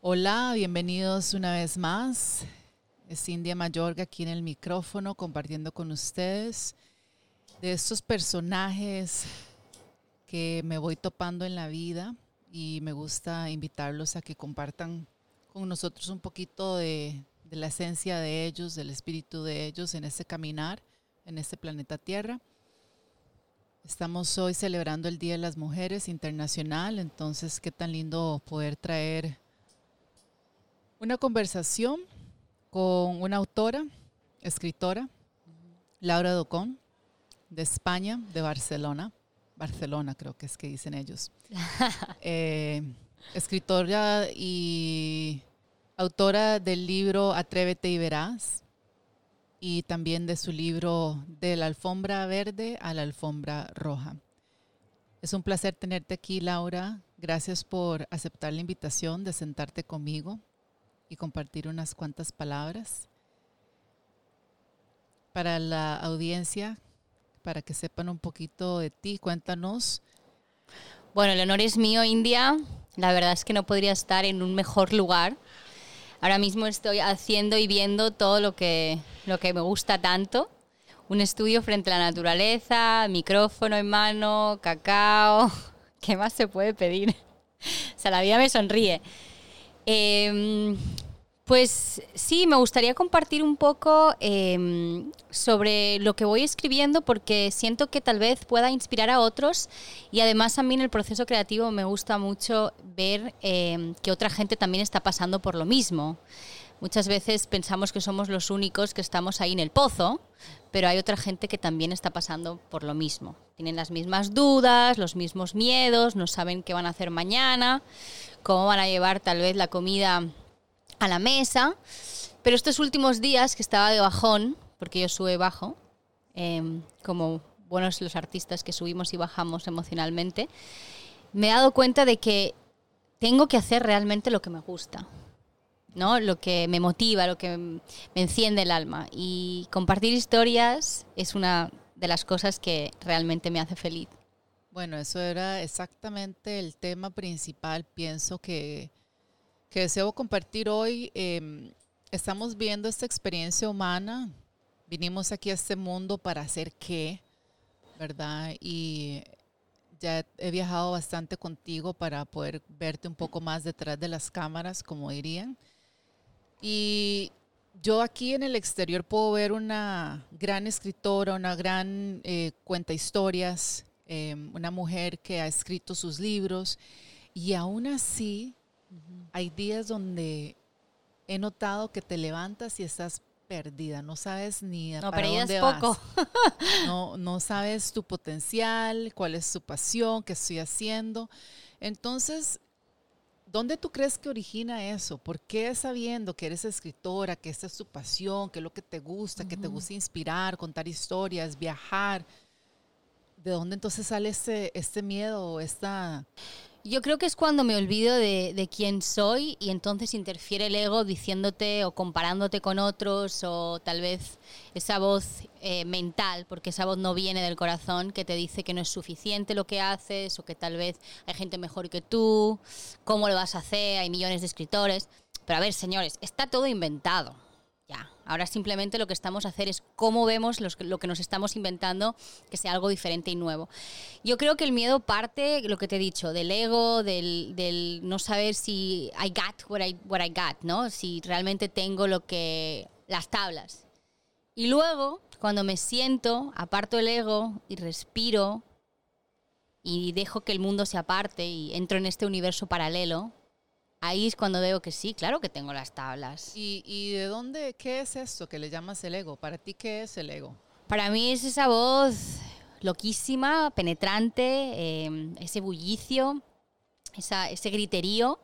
Hola, bienvenidos una vez más. Es India Mayorga aquí en el micrófono compartiendo con ustedes de estos personajes que me voy topando en la vida y me gusta invitarlos a que compartan con nosotros un poquito de, la esencia de ellos, del espíritu de ellos en este caminar, en este planeta Tierra. Estamos hoy celebrando el Día de las Mujeres Internacional, entonces qué tan lindo poder traer una conversación con una autora, escritora, Laura Docón, de España, de Barcelona. Barcelona creo que es que dicen ellos. Eh, escritora y autora del libro Atrévete y verás y también de su libro De la alfombra verde a la alfombra roja. Es un placer tenerte aquí, Laura. Gracias por aceptar la invitación de sentarte conmigo y compartir unas cuantas palabras para la audiencia, para que sepan un poquito de ti. Cuéntanos. Bueno, el honor es mío, India. La verdad es que no podría estar en un mejor lugar. Ahora mismo estoy haciendo y viendo todo lo que, lo que me gusta tanto. Un estudio frente a la naturaleza, micrófono en mano, cacao. ¿Qué más se puede pedir? O sea, la vida me sonríe. Em, pues sí, me gustaría compartir un poco em, sobre lo que voy escribiendo porque siento que tal vez pueda inspirar a otros y además a mí en el proceso creativo me gusta mucho ver em, que otra gente también está pasando por lo mismo. Muchas veces pensamos que somos los únicos que estamos ahí en el pozo, pero hay otra gente que también está pasando por lo mismo. Tienen las mismas dudas, los mismos miedos, no saben qué van a hacer mañana, cómo van a llevar tal vez la comida a la mesa. Pero estos últimos días que estaba de bajón, porque yo sube bajo, em, como buenos los artistas que subimos y bajamos emocionalmente, me he dado cuenta de que tengo que hacer realmente lo que me gusta, ¿no? Lo que me motiva, lo que me enciende el alma. Y compartir historias es una de las cosas que realmente me hace feliz. Bueno, eso era exactamente el tema principal, pienso que que deseo compartir hoy. Em, estamos viendo esta experiencia humana. Vinimos aquí a este mundo para hacer qué, ¿verdad? Y ya he viajado bastante contigo para poder verte un poco más detrás de las cámaras, como dirían. Y yo aquí en el exterior puedo ver una gran escritora, una gran eh, cuenta historias, em, una mujer que ha escrito sus libros y aún así hay días donde he notado que te levantas y estás perdida, no sabes ni a no, para dónde poco. No, no sabes tu potencial, cuál es tu pasión, qué estoy haciendo. Entonces, ¿dónde tú crees que origina eso? ¿Por qué sabiendo que eres escritora, que esta es tu pasión, que es lo que te gusta, que te gusta inspirar, contar historias, viajar? ¿De dónde entonces sale este, este miedo, esta yo creo que es cuando me olvido de, quién soy y entonces interfiere el ego diciéndote o comparándote con otros o tal vez esa voz eh, mental, porque esa voz no viene del corazón, que te dice que no es suficiente lo que haces o que tal vez hay gente mejor que tú, cómo lo vas a hacer, hay millones de escritores. Pero a ver, señores, está todo inventado. Ahora simplemente lo que estamos a hacer es cómo vemos lo que nos estamos inventando que sea algo diferente y nuevo. Yo creo que el miedo parte, lo que te he dicho, del ego, del, no saber si I got what I, what I got, ¿no? Si realmente tengo lo que, las tablas. Y luego, cuando me siento, aparto el ego y respiro y dejo que el mundo se aparte y entro en este universo paralelo, ahí es cuando veo que sí, claro que tengo las tablas. ¿Y, de dónde, qué es esto que le llamas el ego? ¿Para ti qué es el ego? Para mí es esa voz loquísima, penetrante, em, ese bullicio, ese griterío,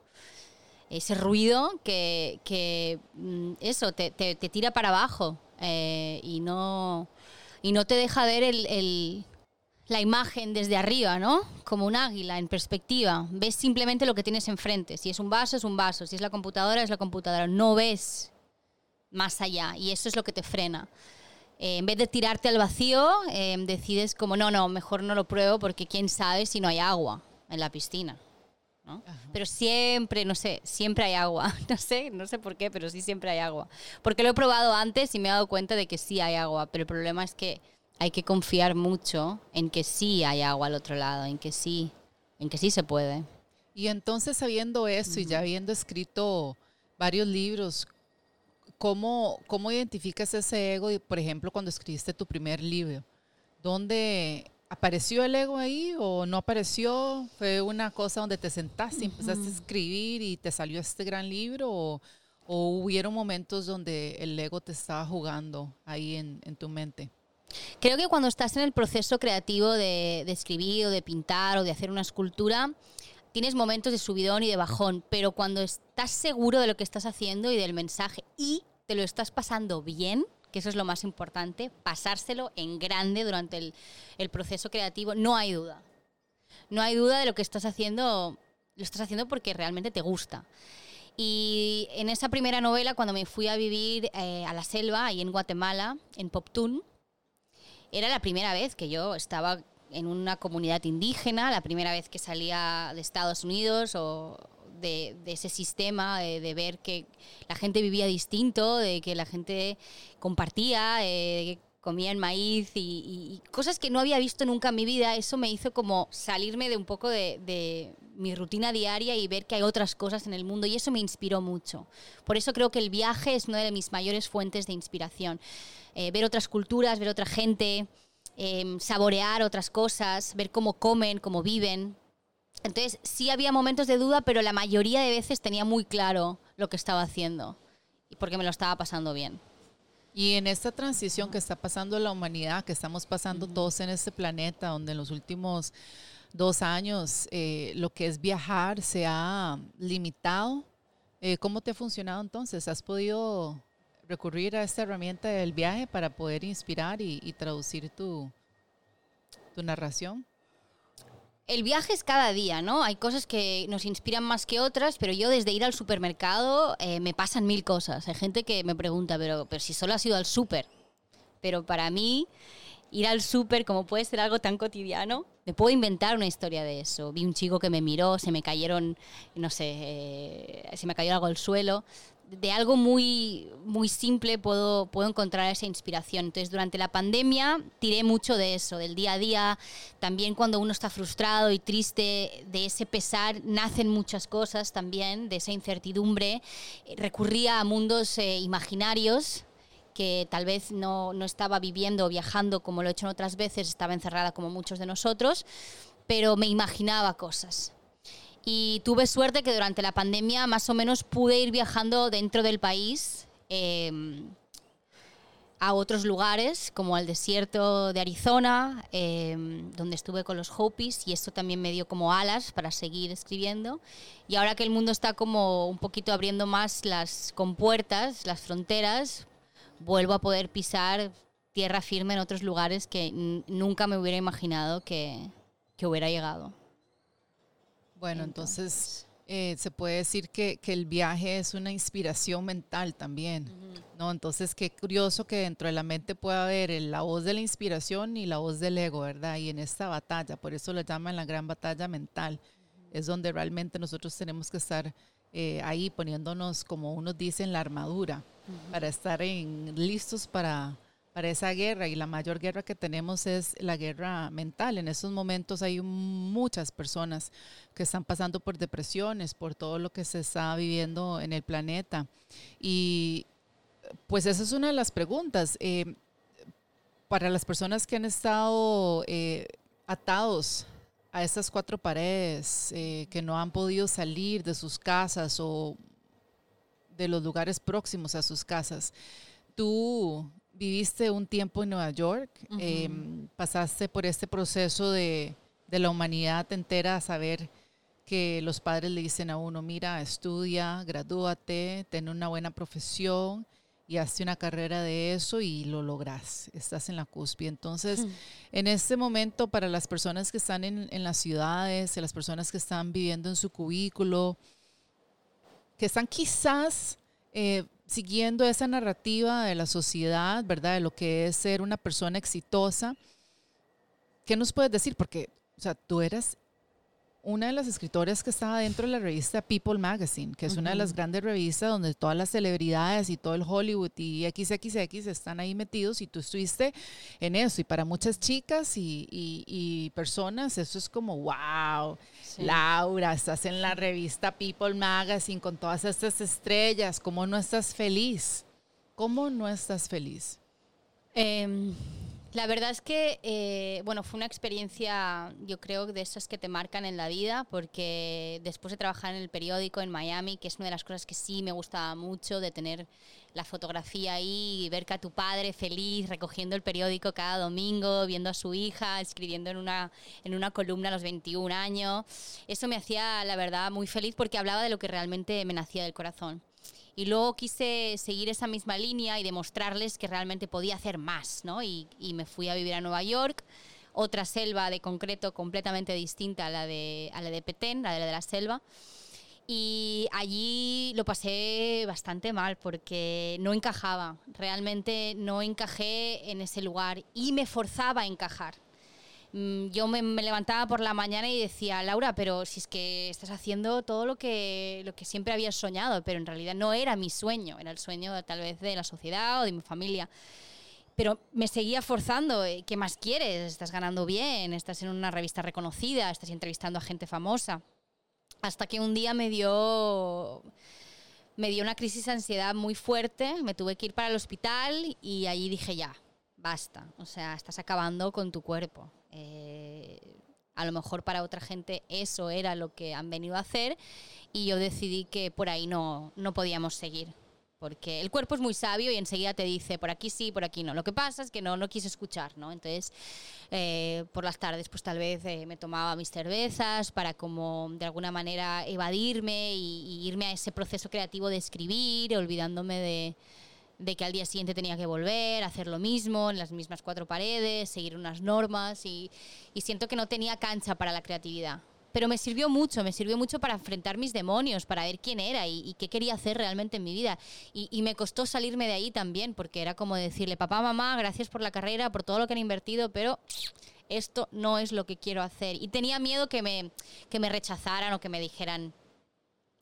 ese ruido que, mm, eso, te, tira para abajo eh, y, no, y no te deja ver el la imagen desde arriba, ¿no? Como un águila en perspectiva. Ves simplemente lo que tienes enfrente. Si es un vaso, es un vaso. Si es la computadora, es la computadora. No ves más allá y eso es lo que te frena. Eh, en vez de tirarte al vacío, eh, decides como, no, no, mejor no lo pruebo porque quién sabe si no hay agua en la piscina. ¿no? Pero siempre, no sé, siempre hay agua. No sé, no sé por qué, pero sí siempre hay agua. Porque lo he probado antes y me he dado cuenta de que sí hay agua, pero el problema es que hay que confiar mucho en que sí hay agua al otro lado, en que sí, en que sí se puede. Y entonces sabiendo eso y ya habiendo escrito varios libros, ¿cómo, ¿cómo identificas ese ego, por ejemplo, cuando escribiste tu primer libro? ¿Dónde apareció el ego ahí o no apareció? ¿Fue una cosa donde te sentaste y empezaste a escribir y te salió este gran libro? ¿O, o hubieron momentos donde el ego te estaba jugando ahí en, en tu mente? Creo que cuando estás en el proceso creativo de, de, escribir o de pintar o de hacer una escultura, tienes momentos de subidón y de bajón, pero cuando estás seguro de lo que estás haciendo y del mensaje y te lo estás pasando bien, que eso es lo más importante, pasárselo en grande durante el, el proceso creativo, no hay duda. No hay duda de lo que estás haciendo, lo estás haciendo porque realmente te gusta. Y en esa primera novela, cuando me fui a vivir eh, a la selva, ahí en Guatemala, en Poptún, era la primera vez que yo estaba en una comunidad indígena, la primera vez que salía de Estados Unidos o de, ese sistema, de, ver que la gente vivía distinto, de que la gente compartía, eh, comían maíz y, cosas que no había visto nunca en mi vida. Eso me hizo como salirme de un poco de mi rutina diaria y ver que hay otras cosas en el mundo y eso me inspiró mucho. Por eso creo que el viaje es una de mis mayores fuentes de inspiración. Eh, ver otras culturas, ver otra gente, eh, saborear otras cosas, ver cómo comen, cómo viven. Entonces sí había momentos de duda, pero la mayoría de veces tenía muy claro lo que estaba haciendo y porque me lo estaba pasando bien. Y en esta transición que está pasando la humanidad, que estamos pasando todos en este planeta, donde en los últimos dos años eh, lo que es viajar se ha limitado, eh, ¿cómo te ha funcionado entonces? ¿Has podido recurrir a esta herramienta del viaje para poder inspirar y, y traducir tu, tu narración? El viaje es cada día, ¿no? Hay cosas que nos inspiran más que otras, pero yo desde ir al supermercado eh, me pasan mil cosas. Hay gente que me pregunta, pero, pero si solo has ido al súper. Pero para mí, ir al súper, como puede ser algo tan cotidiano, me puedo inventar una historia de eso. Vi un chico que me miró, se me cayeron, no sé, eh, se me cayó algo al suelo de algo muy, muy simple puedo, puedo encontrar esa inspiración. Entonces, durante la pandemia tiré mucho de eso, del día a día. También cuando uno está frustrado y triste, de ese pesar nacen muchas cosas también, de esa incertidumbre. Recurría a mundos eh, imaginarios que tal vez no, no estaba viviendo o viajando como lo he hecho en otras veces, estaba encerrada como muchos de nosotros, pero me imaginaba cosas y tuve suerte que durante la pandemia más o menos pude ir viajando dentro del país eh, a otros lugares, como al desierto de Arizona, eh, donde estuve con los Hopis, y esto también me dio como alas para seguir escribiendo. Y ahora que el mundo está como un poquito abriendo más las compuertas, las fronteras, vuelvo a poder pisar tierra firme en otros lugares que nunca me hubiera imaginado que, que hubiera llegado. Bueno, entonces, eh, se puede decir que, que, el viaje es una inspiración mental también, uh -huh. ¿no? Entonces, qué curioso que dentro de la mente pueda haber el, la voz de la inspiración y la voz del ego, ¿verdad? Y en esta batalla, por eso lo llaman la gran batalla mental, uh -huh. es donde realmente nosotros tenemos que estar eh, ahí poniéndonos, como unos dicen, la armadura, uh -huh. para estar en, listos para para esa guerra y la mayor guerra que tenemos es la guerra mental. En estos momentos hay muchas personas que están pasando por depresiones, por todo lo que se está viviendo en el planeta. Y pues esa es una de las preguntas. Eh, para las personas que han estado eh, atados a estas cuatro paredes, eh, que no han podido salir de sus casas o de los lugares próximos a sus casas, tú viviste un tiempo en Nueva York, uh -huh. eh, pasaste por este proceso de, de, la humanidad entera a saber que los padres le dicen a uno, mira, estudia, gradúate, ten una buena profesión y hazte una carrera de eso y lo logras, estás en la cúspide. Entonces, uh -huh. en este momento, para las personas que están en, en las ciudades, las personas que están viviendo en su cubículo, que están quizás... Eh, siguiendo esa narrativa de la sociedad, ¿verdad? De lo que es ser una persona exitosa. ¿Qué nos puedes decir? Porque, o sea, tú eras una de las escritoras que estaba dentro de la revista People Magazine, que es una de las grandes revistas donde todas las celebridades y todo el Hollywood y XXX están ahí metidos y tú estuviste en eso. Y para muchas chicas y, personas eso es como, wow, Laura, estás en la revista People Magazine con todas estas estrellas, ¿cómo no estás feliz? ¿Cómo no estás feliz? Eh, la verdad es que, eh, bueno, fue una experiencia, yo creo, de esas que te marcan en la vida, porque después de trabajar en el periódico en Miami, que es una de las cosas que sí me gustaba mucho, de tener la fotografía ahí ver que a tu padre feliz recogiendo el periódico cada domingo, viendo a su hija, escribiendo en una, en una columna a los 21 años, eso me hacía, la verdad, muy feliz porque hablaba de lo que realmente me nacía del corazón. Y luego quise seguir esa misma línea y demostrarles que realmente podía hacer más, ¿no? Y, me fui a vivir a Nueva York, otra selva de concreto completamente distinta a la de, a la de Petén, la la de la selva. Y allí lo pasé bastante mal porque no encajaba, realmente no encajé en ese lugar y me forzaba a encajar. Mm, yo me, levantaba por la mañana y decía, Laura, pero si es que estás haciendo todo lo que, lo que siempre habías soñado, pero en realidad no era mi sueño, era el sueño tal vez de la sociedad o de mi familia. Pero me seguía forzando, eh, ¿qué más quieres? Estás ganando bien, estás en una revista reconocida, estás entrevistando a gente famosa. Hasta que un día me dio me dio una crisis de ansiedad muy fuerte, me tuve que ir para el hospital y allí dije ya, basta, o sea, estás acabando con tu cuerpo. Eh, a lo mejor para otra gente eso era lo que han venido a hacer y yo decidí que por ahí no, no podíamos seguir. Porque el cuerpo es muy sabio y enseguida te dice por aquí sí, por aquí no. Lo que pasa es que no, no quise escuchar, ¿no? Entonces, eh, por las tardes, pues tal vez eh, me tomaba mis cervezas para como de alguna manera evadirme y irme a ese proceso creativo de escribir, olvidándome de, de que al día siguiente tenía que volver, hacer lo mismo, en las mismas cuatro paredes, seguir unas normas y, siento que no tenía cancha para la creatividad. Pero me sirvió mucho, me sirvió mucho para enfrentar mis demonios, para ver quién era y, qué quería hacer realmente en mi vida. Y, me costó salirme de ahí también, porque era como decirle, papá, mamá, gracias por la carrera, por todo lo que han invertido, pero esto no es lo que quiero hacer. Y tenía miedo que me, que me rechazaran o que me dijeran,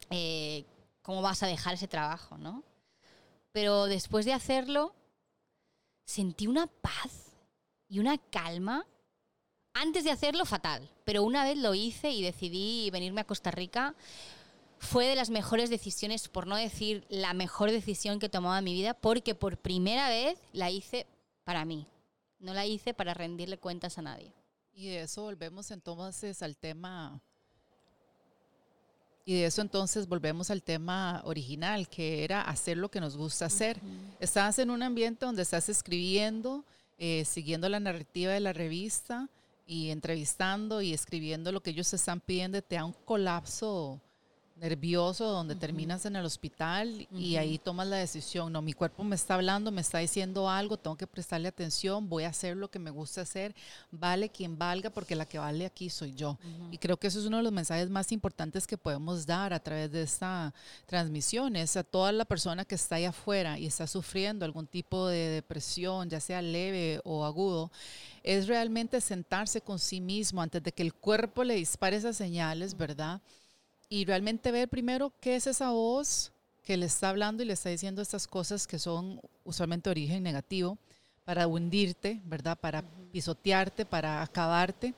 eh, ¿cómo vas a dejar ese trabajo? ¿no? Pero después de hacerlo sentí una paz y una calma. Antes de hacerlo, fatal, pero una vez lo hice y decidí venirme a Costa Rica, fue de las mejores decisiones, por no decir la mejor decisión que he tomado en mi vida, porque por primera vez la hice para mí, no la hice para rendirle cuentas a nadie. Y de eso volvemos entonces al tema y de eso entonces volvemos al tema original, que era hacer lo que nos gusta hacer. Estás en un ambiente donde estás escribiendo, eh, siguiendo la narrativa de la revista y entrevistando y escribiendo lo que ellos están pidiendo, te da un colapso nervioso donde terminas en el hospital y ahí tomas la decisión, no, mi cuerpo me está hablando, me está diciendo algo, tengo que prestarle atención, voy a hacer lo que me gusta hacer, vale quien valga porque la que vale aquí soy yo. Y creo que eso es uno de los mensajes más importantes que podemos dar a través de esta transmisión, es a toda la persona que está ahí afuera y está sufriendo algún tipo de depresión, ya sea leve o agudo, es realmente sentarse con sí mismo antes de que el cuerpo le dispare esas señales, ¿verdad? Y realmente ver primero qué es esa voz que le está hablando y le está diciendo estas cosas que son usualmente de origen negativo para hundirte, ¿verdad? Para pisotearte, para acabarte.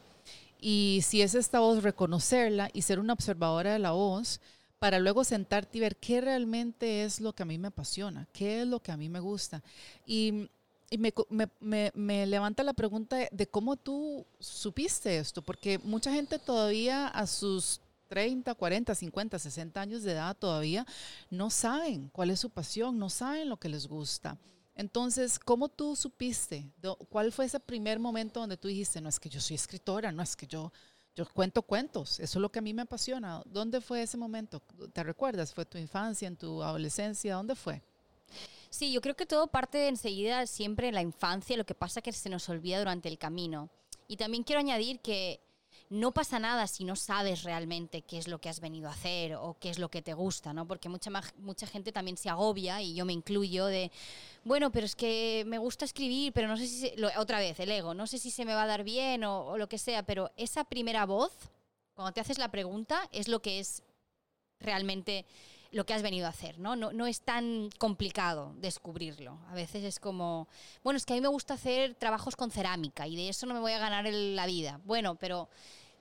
Y si es esta voz, reconocerla y ser una observadora de la voz para luego sentarte y ver qué realmente es lo que a mí me apasiona, qué es lo que a mí me gusta. Y, me, me, me, levanta la pregunta de cómo tú supiste esto, porque mucha gente todavía a sus 30, 40, 50, 60 años de edad todavía no saben cuál es su pasión, no saben lo que les gusta. Entonces, ¿cómo tú supiste? ¿Cuál fue ese primer momento donde tú dijiste, no es que yo soy escritora, no es que yo, yo cuento cuentos, eso es lo que a mí me apasiona? ¿Dónde fue ese momento? ¿Te recuerdas? ¿Fue tu infancia, en tu adolescencia? ¿Dónde fue? Sí, yo creo que todo parte de enseguida siempre en la infancia, lo que pasa es que se nos olvida durante el camino. Y también quiero añadir que no pasa nada si no sabes realmente qué es lo que has venido a hacer o qué es lo que te gusta, ¿no? Porque mucha, mucha gente también se agobia, y yo me incluyo, de, bueno, pero es que me gusta escribir, pero no sé si, otra vez, el ego, no sé si se me va a dar bien o, lo que sea, pero esa primera voz Cuando te haces la pregunta es lo que es realmente lo que has venido a hacer, ¿no? ¿no? No es tan complicado descubrirlo. A veces es como, bueno, es que a mí me gusta hacer trabajos con cerámica y de eso no me voy a ganar la vida. Bueno, pero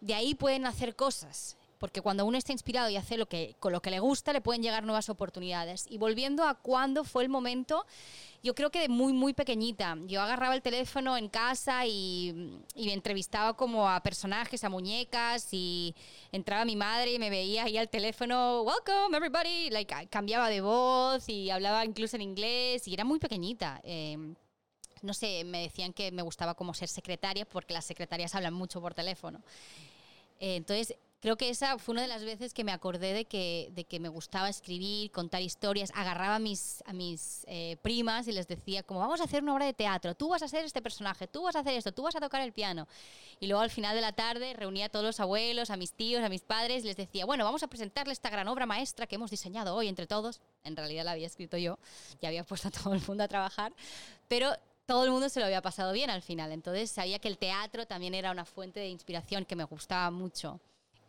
de ahí pueden hacer cosas porque cuando uno está inspirado y hace lo que, con lo que le gusta, le pueden llegar nuevas oportunidades. Y volviendo a cuándo fue el momento, yo creo que de muy, muy pequeñita. Yo agarraba el teléfono en casa y, me entrevistaba como a personajes, a muñecas, y entraba mi madre y me veía ahí al teléfono, welcome everybody, like, cambiaba de voz y hablaba incluso en inglés, y era muy pequeñita. Eh, no sé, me decían que me gustaba como ser secretaria porque las secretarias hablan mucho por teléfono. Eh, entonces, creo que esa fue una de las veces que me acordé de que, de que me gustaba escribir, contar historias. Agarraba a mis, a mis eh, primas y les decía, como vamos a hacer una obra de teatro, tú vas a ser este personaje, tú vas a hacer esto, tú vas a tocar el piano. Y luego al final de la tarde reunía a todos los abuelos, a mis tíos, a mis padres y les decía, bueno, vamos a presentarle esta gran obra maestra que hemos diseñado hoy entre todos. En realidad la había escrito yo, ya había puesto a todo el mundo a trabajar, pero todo el mundo se lo había pasado bien al final. Entonces sabía que el teatro también era una fuente de inspiración que me gustaba mucho.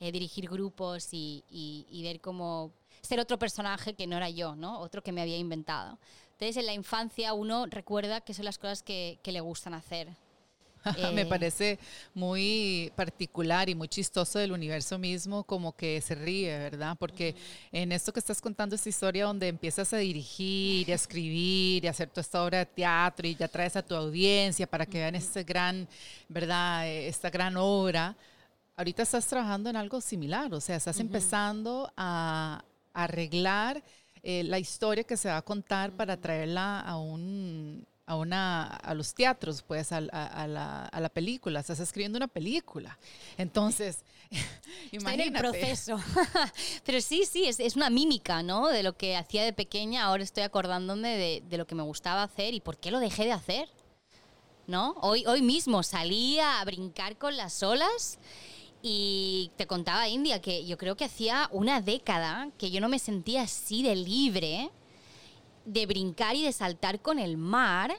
Eh, dirigir grupos y, ver cómo ser otro personaje que no era yo, ¿no? Otro que me había inventado. Entonces, en la infancia uno recuerda que son las cosas que, le gustan hacer. Me eh, parece muy particular y muy chistoso del universo mismo, como que se ríe, ¿verdad? Porque en esto que estás contando, esta historia donde empiezas a dirigir, y a escribir, y a hacer toda esta obra de teatro, y ya traes a tu audiencia para que vean este gran, ¿verdad? Esta gran obra ahorita estás trabajando en algo similar, o sea, estás empezando a, arreglar eh, la historia que se va a contar para traerla a un a una a los teatros pues a, la, a, la, película. Estás escribiendo una película. Entonces imagínate en el proceso. Pero sí sí es, es, una mímica no de lo que hacía de pequeña ahora estoy acordándome de, de, lo que me gustaba hacer y por qué lo dejé de hacer no hoy hoy mismo salía a brincar con las olas y te contaba, India, que yo creo que hacía una década que yo no me sentía así de libre de brincar y de saltar con el mar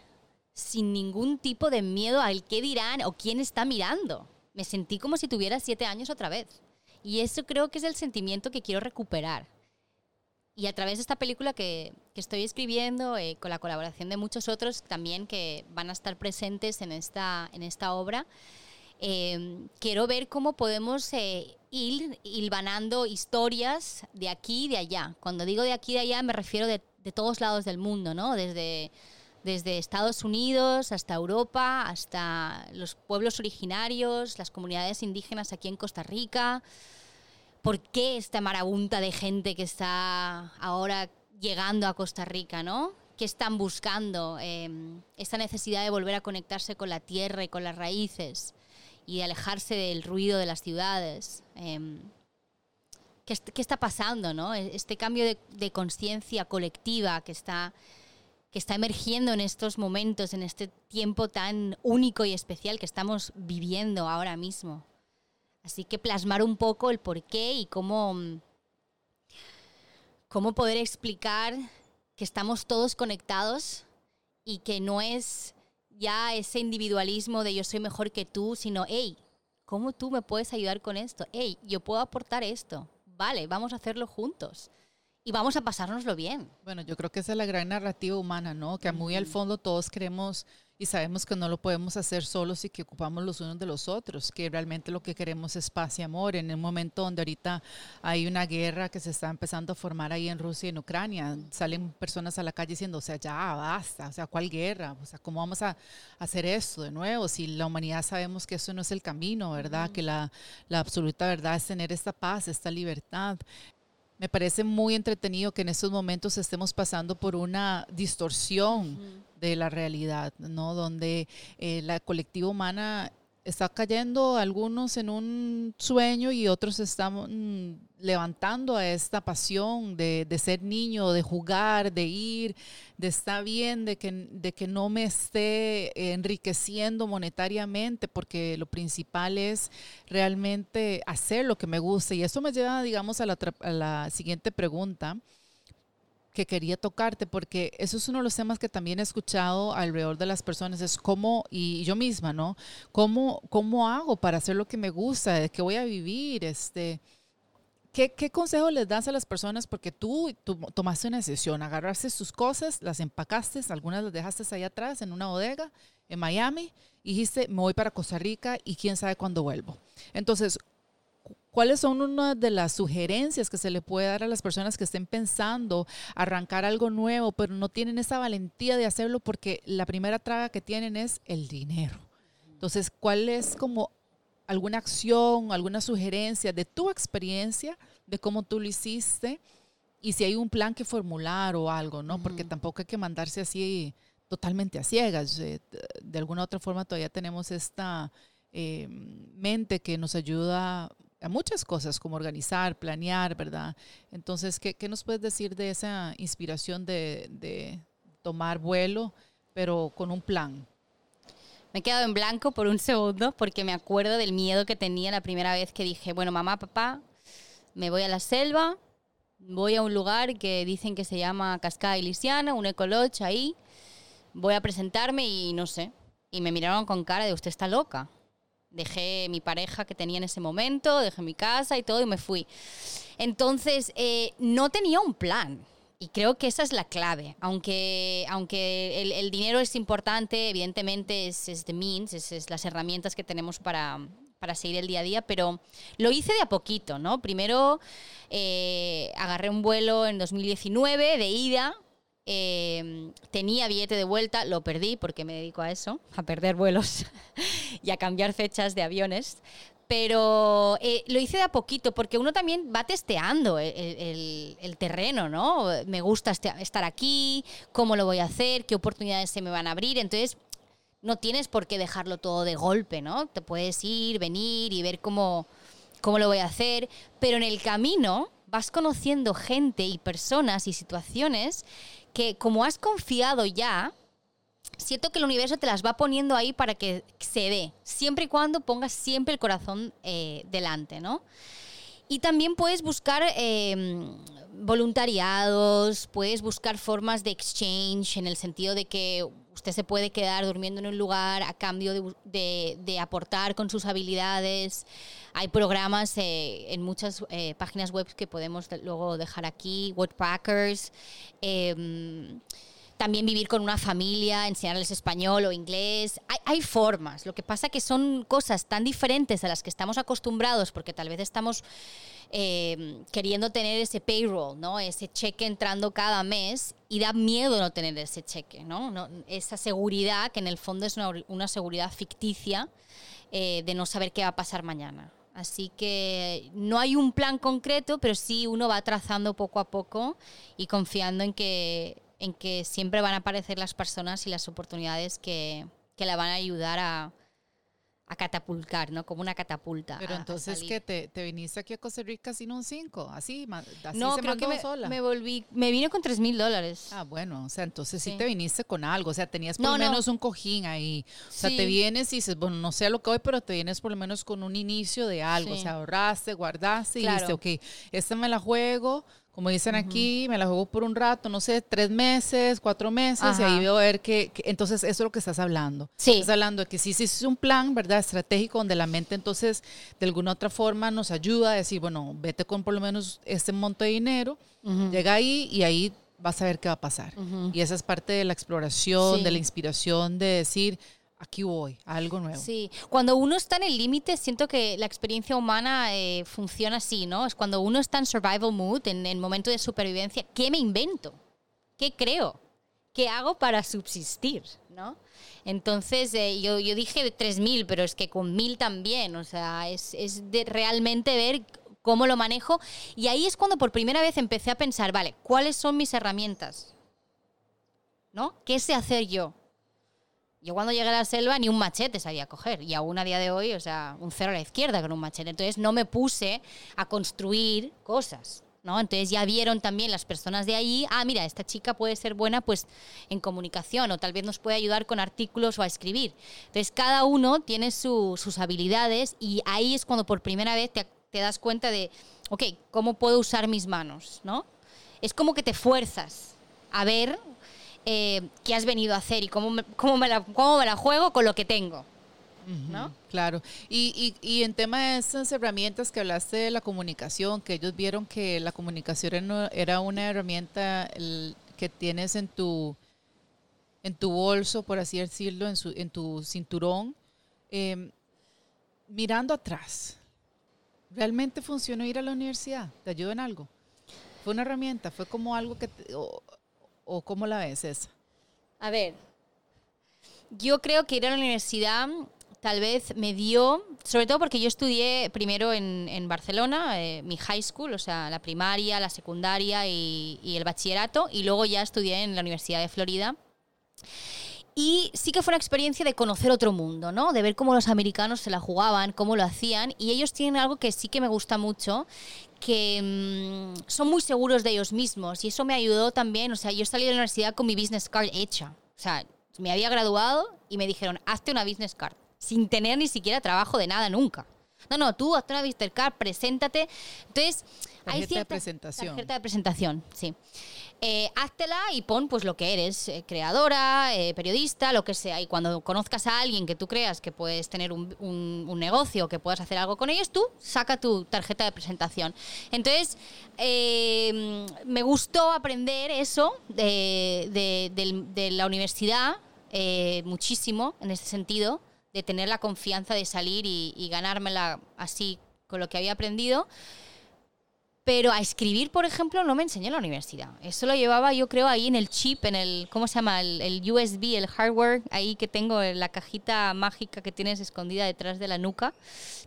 sin ningún tipo de miedo al qué dirán o quién está mirando. Me sentí como si tuviera siete años otra vez. Y eso creo que es el sentimiento que quiero recuperar. Y a través de esta película que, que estoy escribiendo, eh, con la colaboración de muchos otros también que van a estar presentes en esta, en esta obra, Em, quiero ver cómo podemos eh, ir hilvanando historias de aquí y de allá. Cuando digo de aquí y de allá me refiero de, todos lados del mundo, ¿no? Desde, desde Estados Unidos hasta Europa, hasta los pueblos originarios, las comunidades indígenas aquí en Costa Rica. ¿Por qué esta marabunta de gente que está ahora llegando a Costa Rica, ¿no? ¿Qué están buscando? Em, esta necesidad de volver a conectarse con la tierra y con las raíces y alejarse del ruido de las ciudades. Em, ¿qué, ¿qué, está pasando? ¿no? E, este cambio de, de conciencia colectiva que está, que está emergiendo en estos momentos, en este tiempo tan único y especial que estamos viviendo ahora mismo. Así que plasmar un poco el porqué y cómo, cómo poder explicar que estamos todos conectados y que no es ya ese individualismo de yo soy mejor que tú, sino, hey, ¿cómo tú me puedes ayudar con esto? Hey, yo puedo aportar esto. Vale, vamos a hacerlo juntos y vamos a pasárnoslo bien. Bueno, yo creo que esa es la gran narrativa humana, ¿no? Que muy al fondo todos queremos y sabemos que no lo podemos hacer solos y que ocupamos los unos de los otros, que realmente lo que queremos es paz y amor. En un momento donde ahorita hay una guerra que se está empezando a formar ahí en Rusia y en Ucrania, salen personas a la calle diciendo, o sea, ya basta, o sea, ¿cuál guerra? O sea, ¿cómo vamos a hacer esto de nuevo? Si la humanidad sabemos que eso no es el camino, ¿verdad? Que la, la absoluta verdad es tener esta paz, esta libertad. Me parece muy entretenido que en estos momentos estemos pasando por una distorsión de la realidad, ¿no? Donde eh, la colectiva humana está cayendo algunos en un sueño y otros están levantando a esta pasión de, ser niño, de jugar, de ir, de estar bien, de que, de que no me esté enriqueciendo monetariamente, porque lo principal es realmente hacer lo que me gusta. Y eso me lleva, digamos, a la, a la siguiente pregunta que quería tocarte, porque eso es uno de los temas que también he escuchado alrededor de las personas, es cómo, y yo misma, ¿no? ¿Cómo, cómo hago para hacer lo que me gusta? ¿De qué voy a vivir? Este, ¿qué, ¿Qué consejo les das a las personas? Porque tú, tú tomaste una decisión, agarraste tus cosas, las empacaste, algunas las dejaste ahí atrás en una bodega en Miami, y dijiste, me voy para Costa Rica y quién sabe cuándo vuelvo. Entonces, ¿Cuáles son una de las sugerencias que se le puede dar a las personas que estén pensando arrancar algo nuevo, pero no tienen esa valentía de hacerlo porque la primera traga que tienen es el dinero? Entonces, ¿cuál es como alguna acción, alguna sugerencia de tu experiencia, de cómo tú lo hiciste y si hay un plan que formular o algo, ¿no? Porque tampoco hay que mandarse así totalmente a ciegas. De, alguna otra forma todavía tenemos esta eh, mente que nos ayuda a muchas cosas, como organizar, planear, ¿verdad? Entonces, ¿qué, qué nos puedes decir de esa inspiración de, de, tomar vuelo, pero con un plan? Me he quedado en blanco por un segundo porque me acuerdo del miedo que tenía la primera vez que dije, bueno, mamá, papá, me voy a la selva, voy a un lugar que dicen que se llama Cascada Ilisiana, un ecoloch ahí, voy a presentarme y no sé. Y me miraron con cara de usted está loca dejé mi pareja que tenía en ese momento, dejé mi casa y todo y me fui. Entonces, eh, no tenía un plan. Y creo que esa es la clave. Aunque, aunque el, dinero es importante, evidentemente es, es the means, es, las herramientas que tenemos para, para seguir el día a día, pero lo hice de a poquito, ¿no? Primero eh, agarré un vuelo en 2019 de ida Em, tenía billete de vuelta, lo perdí porque me dedico a eso, a perder vuelos y a cambiar fechas de aviones. Pero eh, lo hice de a poquito porque uno también va testeando el, el, terreno, ¿no? Me gusta este, estar aquí, cómo lo voy a hacer, qué oportunidades se me van a abrir. Entonces, no tienes por qué dejarlo todo de golpe, ¿no? Te puedes ir, venir y ver cómo, cómo lo voy a hacer. Pero en el camino vas conociendo gente y personas y situaciones que como has confiado ya, siento que el universo te las va poniendo ahí para que se dé, siempre y cuando pongas siempre el corazón eh, delante, ¿no? Y también puedes buscar em, voluntariados, puedes buscar formas de exchange en el sentido de que usted se puede quedar durmiendo en un lugar a cambio de, aportar con sus habilidades. Hay programas eh, en muchas eh, páginas web que podemos luego dejar aquí, Wordpackers. Em, también vivir con una familia, enseñarles español o inglés. Hay, formas. Lo que pasa que son cosas tan diferentes a las que estamos acostumbrados porque tal vez estamos eh, queriendo tener ese payroll, ¿no? Ese cheque entrando cada mes y da miedo no tener ese cheque, ¿no? esa seguridad que en el fondo es una, seguridad ficticia eh, de no saber qué va a pasar mañana. Así que no hay un plan concreto, pero sí uno va trazando poco a poco y confiando en que, en que siempre van a aparecer las personas y las oportunidades que, que la van a ayudar a, a catapultar, ¿no? Como una catapulta. Pero entonces que te, te, viniste aquí a Costa Rica sin un 5, así, así no, creo que me, sola. me volví, me vine con 3 mil dólares. Ah, bueno, o sea, entonces sí. te viniste con algo, o sea, tenías por lo menos un cojín ahí. O sea, te vienes y dices, bueno, no sé a lo que voy, pero te vienes por lo menos con un inicio de algo, o sea, ahorraste, guardaste y dijiste, ok, esta me la juego, como dicen aquí, me la juego por un rato, no sé, tres meses, cuatro meses, y ahí veo a ver que, entonces eso es lo que estás hablando. Sí. Estás hablando de que sí, sí es un plan, ¿verdad? Estratégico donde la mente entonces de alguna otra forma nos ayuda a decir, bueno, vete con por lo menos este monto de dinero, llega ahí y ahí vas a ver qué va a pasar. Y esa es parte de la exploración, de la inspiración, de decir, aquí voy, a algo nuevo. Sí, cuando uno está en el límite, siento que la experiencia humana eh, funciona así, ¿no? Es cuando uno está en survival mood, en el momento de supervivencia, ¿qué me invento? ¿Qué creo? ¿Qué hago para subsistir? ¿no? Entonces, eh, yo, yo dije 3.000, pero es que con 1.000 también, o sea, es, es de realmente ver cómo lo manejo. Y ahí es cuando por primera vez empecé a pensar, vale, ¿cuáles son mis herramientas? ¿No? ¿Qué sé hacer yo? Yo cuando llegué a la selva ni un machete sabía coger y aún a día de hoy, o sea, un cero a la izquierda con un machete. Entonces no me puse a construir cosas. ¿no? Entonces ya vieron también las personas de ahí, ah, mira, esta chica puede ser buena pues en comunicación o tal vez nos puede ayudar con artículos o a escribir. Entonces cada uno tiene sus habilidades y ahí es cuando por primera vez te, te das cuenta de, ok, ¿cómo puedo usar mis manos? ¿no? Es como que te fuerzas a ver eh, qué has venido a hacer y cómo me, cómo, me la, cómo me la juego con lo que tengo. ¿no? Claro. Y, y, y, en tema de esas herramientas que hablaste de la comunicación, que ellos vieron que la comunicación era una herramienta que tienes en tu, en tu bolso, por así decirlo, en, su, en tu cinturón, em, mirando atrás, ¿realmente funcionó ir a la universidad? ¿Te ayudó en algo? ¿Fue una herramienta? ¿Fue como algo que... o, o cómo la ves esa? A ver, yo creo que ir a la universidad tal vez me dio, sobre todo porque yo estudié primero en, Barcelona, eh, mi high school, o sea, la primaria, la secundaria y, y, el bachillerato, y luego ya estudié en la Universidad de Florida. Y sí que fue una experiencia de conocer otro mundo, ¿no? De ver cómo los americanos se la jugaban, cómo lo hacían. Y ellos tienen algo que sí que me gusta mucho, que mmm, son muy seguros de ellos mismos. Y eso me ayudó también. O sea, yo salí de la universidad con mi business card hecha. O sea, me había graduado y me dijeron, hazte una business card sin tener ni siquiera trabajo de nada nunca. No, no, tú hazte una visitor card, preséntate. Entonces, tarjeta hay cierta, de presentación. Tarjeta de presentación, sí. Eh, háztela y pon pues lo que eres, eh, creadora, eh, periodista, lo que sea. Y cuando conozcas a alguien que tú creas que puedes tener un, un, un negocio, que puedas hacer algo con ellos, tú saca tu tarjeta de presentación. Entonces, eh, me gustó aprender eso de, de, de, de la universidad muchísimo en ese sentido de tener la confianza de salir y, ganármela así con lo que había aprendido. Pero a escribir, por ejemplo, no me enseñó en la universidad. Eso lo llevaba, yo creo, ahí en el chip, en el, ¿cómo se llama? El, USB, el hardware, ahí que tengo, la cajita mágica que tienes escondida detrás de la nuca,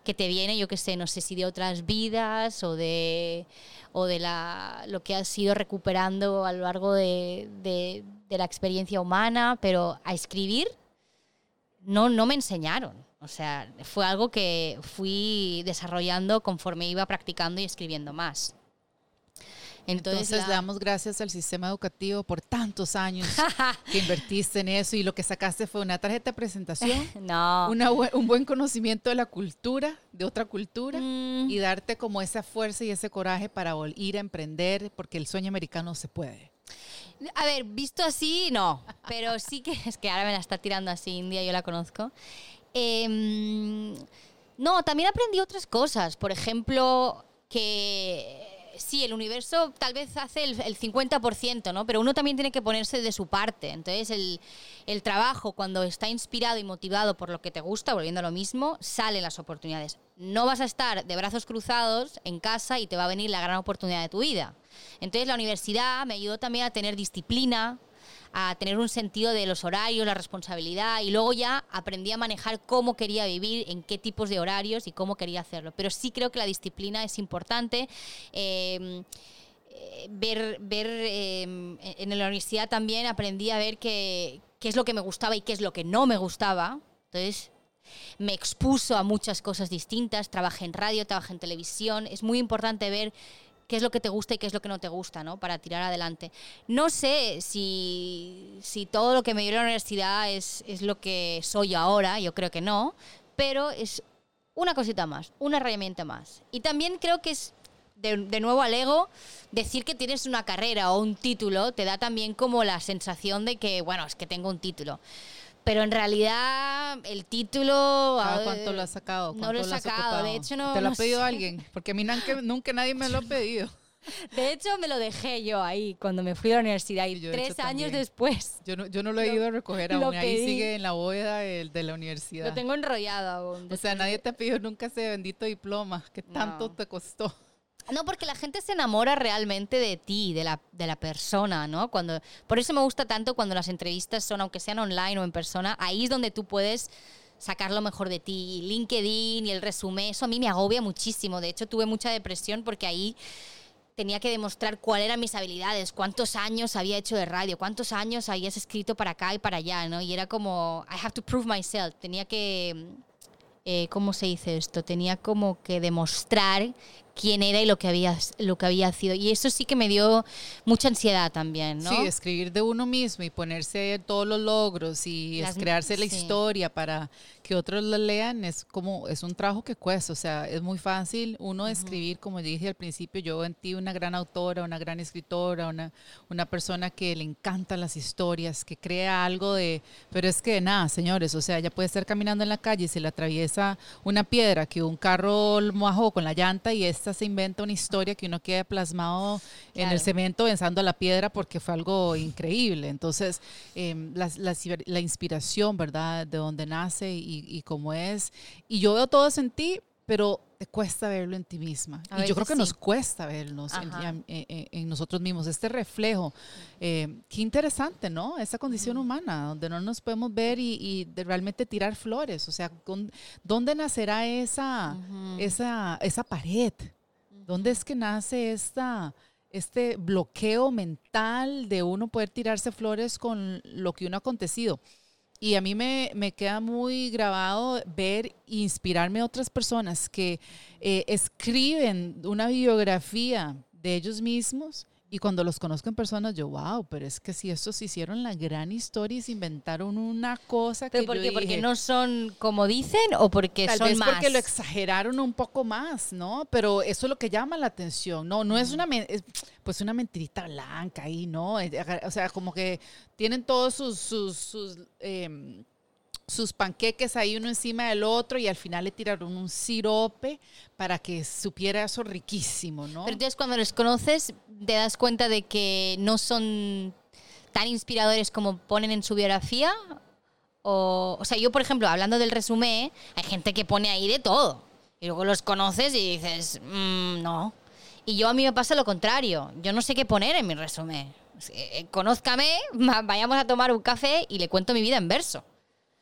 que te viene, yo qué sé, no sé si de otras vidas o de, o de la, lo que has ido recuperando a lo largo de, de la experiencia humana, pero a escribir no, no me enseñaron. O sea, fue algo que fui desarrollando conforme iba practicando y escribiendo más. Entonces, Entonces la... le damos gracias al sistema educativo por tantos años que invertiste en eso y lo que sacaste fue una tarjeta de presentación, no. una, un buen conocimiento de la cultura, de otra cultura mm. y darte como esa fuerza y ese coraje para ir a emprender porque el sueño americano se puede. A ver, visto así, no. Pero sí que es que ahora me la está tirando así India, yo la conozco. Eh, no, también aprendí otras cosas. Por ejemplo, que sí, el universo tal vez hace el, el, 50%, ¿no? Pero uno también tiene que ponerse de su parte. Entonces, el, el, trabajo, cuando está inspirado y motivado por lo que te gusta, volviendo a lo mismo, salen las oportunidades. No vas a estar de brazos cruzados en casa y te va a venir la gran oportunidad de tu vida. Entonces, la universidad me ayudó también a tener disciplina, a tener un sentido de los horarios, la responsabilidad y luego ya aprendí a manejar cómo quería vivir, en qué tipos de horarios y cómo quería hacerlo. Pero sí creo que la disciplina es importante. Eh, ver, ver eh, en la universidad también aprendí a ver qué, qué es lo que me gustaba y qué es lo que no me gustaba. Entonces, me expuso a muchas cosas distintas, trabajé en radio, trabajé en televisión. Es muy importante ver qué es lo que te gusta y qué es lo que no te gusta, ¿no? Para tirar adelante. No sé si, si todo lo que me dio la universidad es, es lo que soy ahora, yo creo que no, pero es una cosita más, una herramienta más. Y también creo que es, de, de, nuevo al ego, decir que tienes una carrera o un título te da también como la sensación de que, bueno, es que tengo un título pero en realidad el título... ¿Cada ¿Cuánto lo has sacado? No lo he sacado, de hecho no... ¿Te lo no ha pedido sé. alguien? Porque a mí nunca, nunca nadie me lo ha pedido. De hecho, me lo dejé yo ahí cuando me fui a la universidad y, yo, tres años después. Yo no, yo no lo he ido a recoger aún, ahí sigue en la bóveda de, de, la universidad. Lo tengo enrollado aún. O sea, nadie te ha pedido nunca ese bendito diploma que tanto No. te costó. No, porque la gente se enamora realmente de ti, de la, de la persona, ¿no? Cuando, por eso me gusta tanto cuando las entrevistas son, aunque sean online o en persona, ahí es donde tú puedes sacar lo mejor de ti. LinkedIn y el resumen, eso a mí me agobia muchísimo. De hecho, tuve mucha depresión porque ahí tenía que demostrar cuáles eran mis habilidades, cuántos años había hecho de radio, cuántos años habías escrito para acá y para allá, ¿no? Y era como, I have to prove myself. Tenía que, eh, ¿cómo se dice esto? Tenía como que demostrar quién era y lo que había, lo que había sido. Y eso sí que me dio mucha ansiedad también, ¿no? Sí, escribir de uno mismo y ponerse todos los logros y Las- crearse la historia para que otros lo lean es como, es un trabajo que cuesta, o sea, es muy fácil uno escribir, como dije al principio, yo en ti una gran autora, una gran escritora, una, una persona que le encantan las historias, que crea algo de, pero es que nada, señores, o sea, ella puede estar caminando en la calle y se le atraviesa una piedra que un carro mojó con la llanta y esta se inventa una historia que uno queda plasmado en el Claro. cemento pensando a la piedra porque fue algo increíble. Entonces, em, la, la- la inspiración, ¿verdad? De dónde nace y, y cómo es. Y yo veo todo eso en ti, pero te cuesta verlo en ti misma. A y yo creo que nos sí. cuesta vernos en- en- en nosotros mismos, este reflejo. Eh, qué interesante, ¿no? Esa condición humana, donde no nos podemos ver y, y de realmente tirar flores. O sea, con- ¿dónde nacerá esa, esa, esa pared? ¿Dónde es que nace esta, este bloqueo mental de uno poder tirarse flores con lo que uno ha acontecido? Y a mí me, me queda muy grabado ver e inspirarme a otras personas que eh, escriben una biografía de ellos mismos y cuando los conozco en persona yo, wow, pero es que si estos hicieron la gran historia y se inventaron una cosa ¿Pero que por yo qué? ¿Porque dije, no son como dicen o porque Tal son vez más? porque lo exageraron un poco más, ¿no? Pero eso es lo que llama la atención. No, no es una, es, pues una mentirita blanca ahí, ¿no? Eh, O sea, como que tienen todos sus, sus, sus, em, sus panqueques ahí uno encima del otro y al final le tiraron un sirope para que supiera eso riquísimo, ¿no? Pero entonces cuando los conoces te das cuenta de que no son tan inspiradores como ponen en su biografía. O, o sea, yo por ejemplo, hablando del resumen, hay gente que pone ahí de todo. Y luego los conoces y dices, "Mm, no. Y yo a mí me pasa lo contrario. Yo no sé qué poner en mi resumen. Eh, Conózcame, va- vayamos a tomar un café y le cuento mi vida en verso.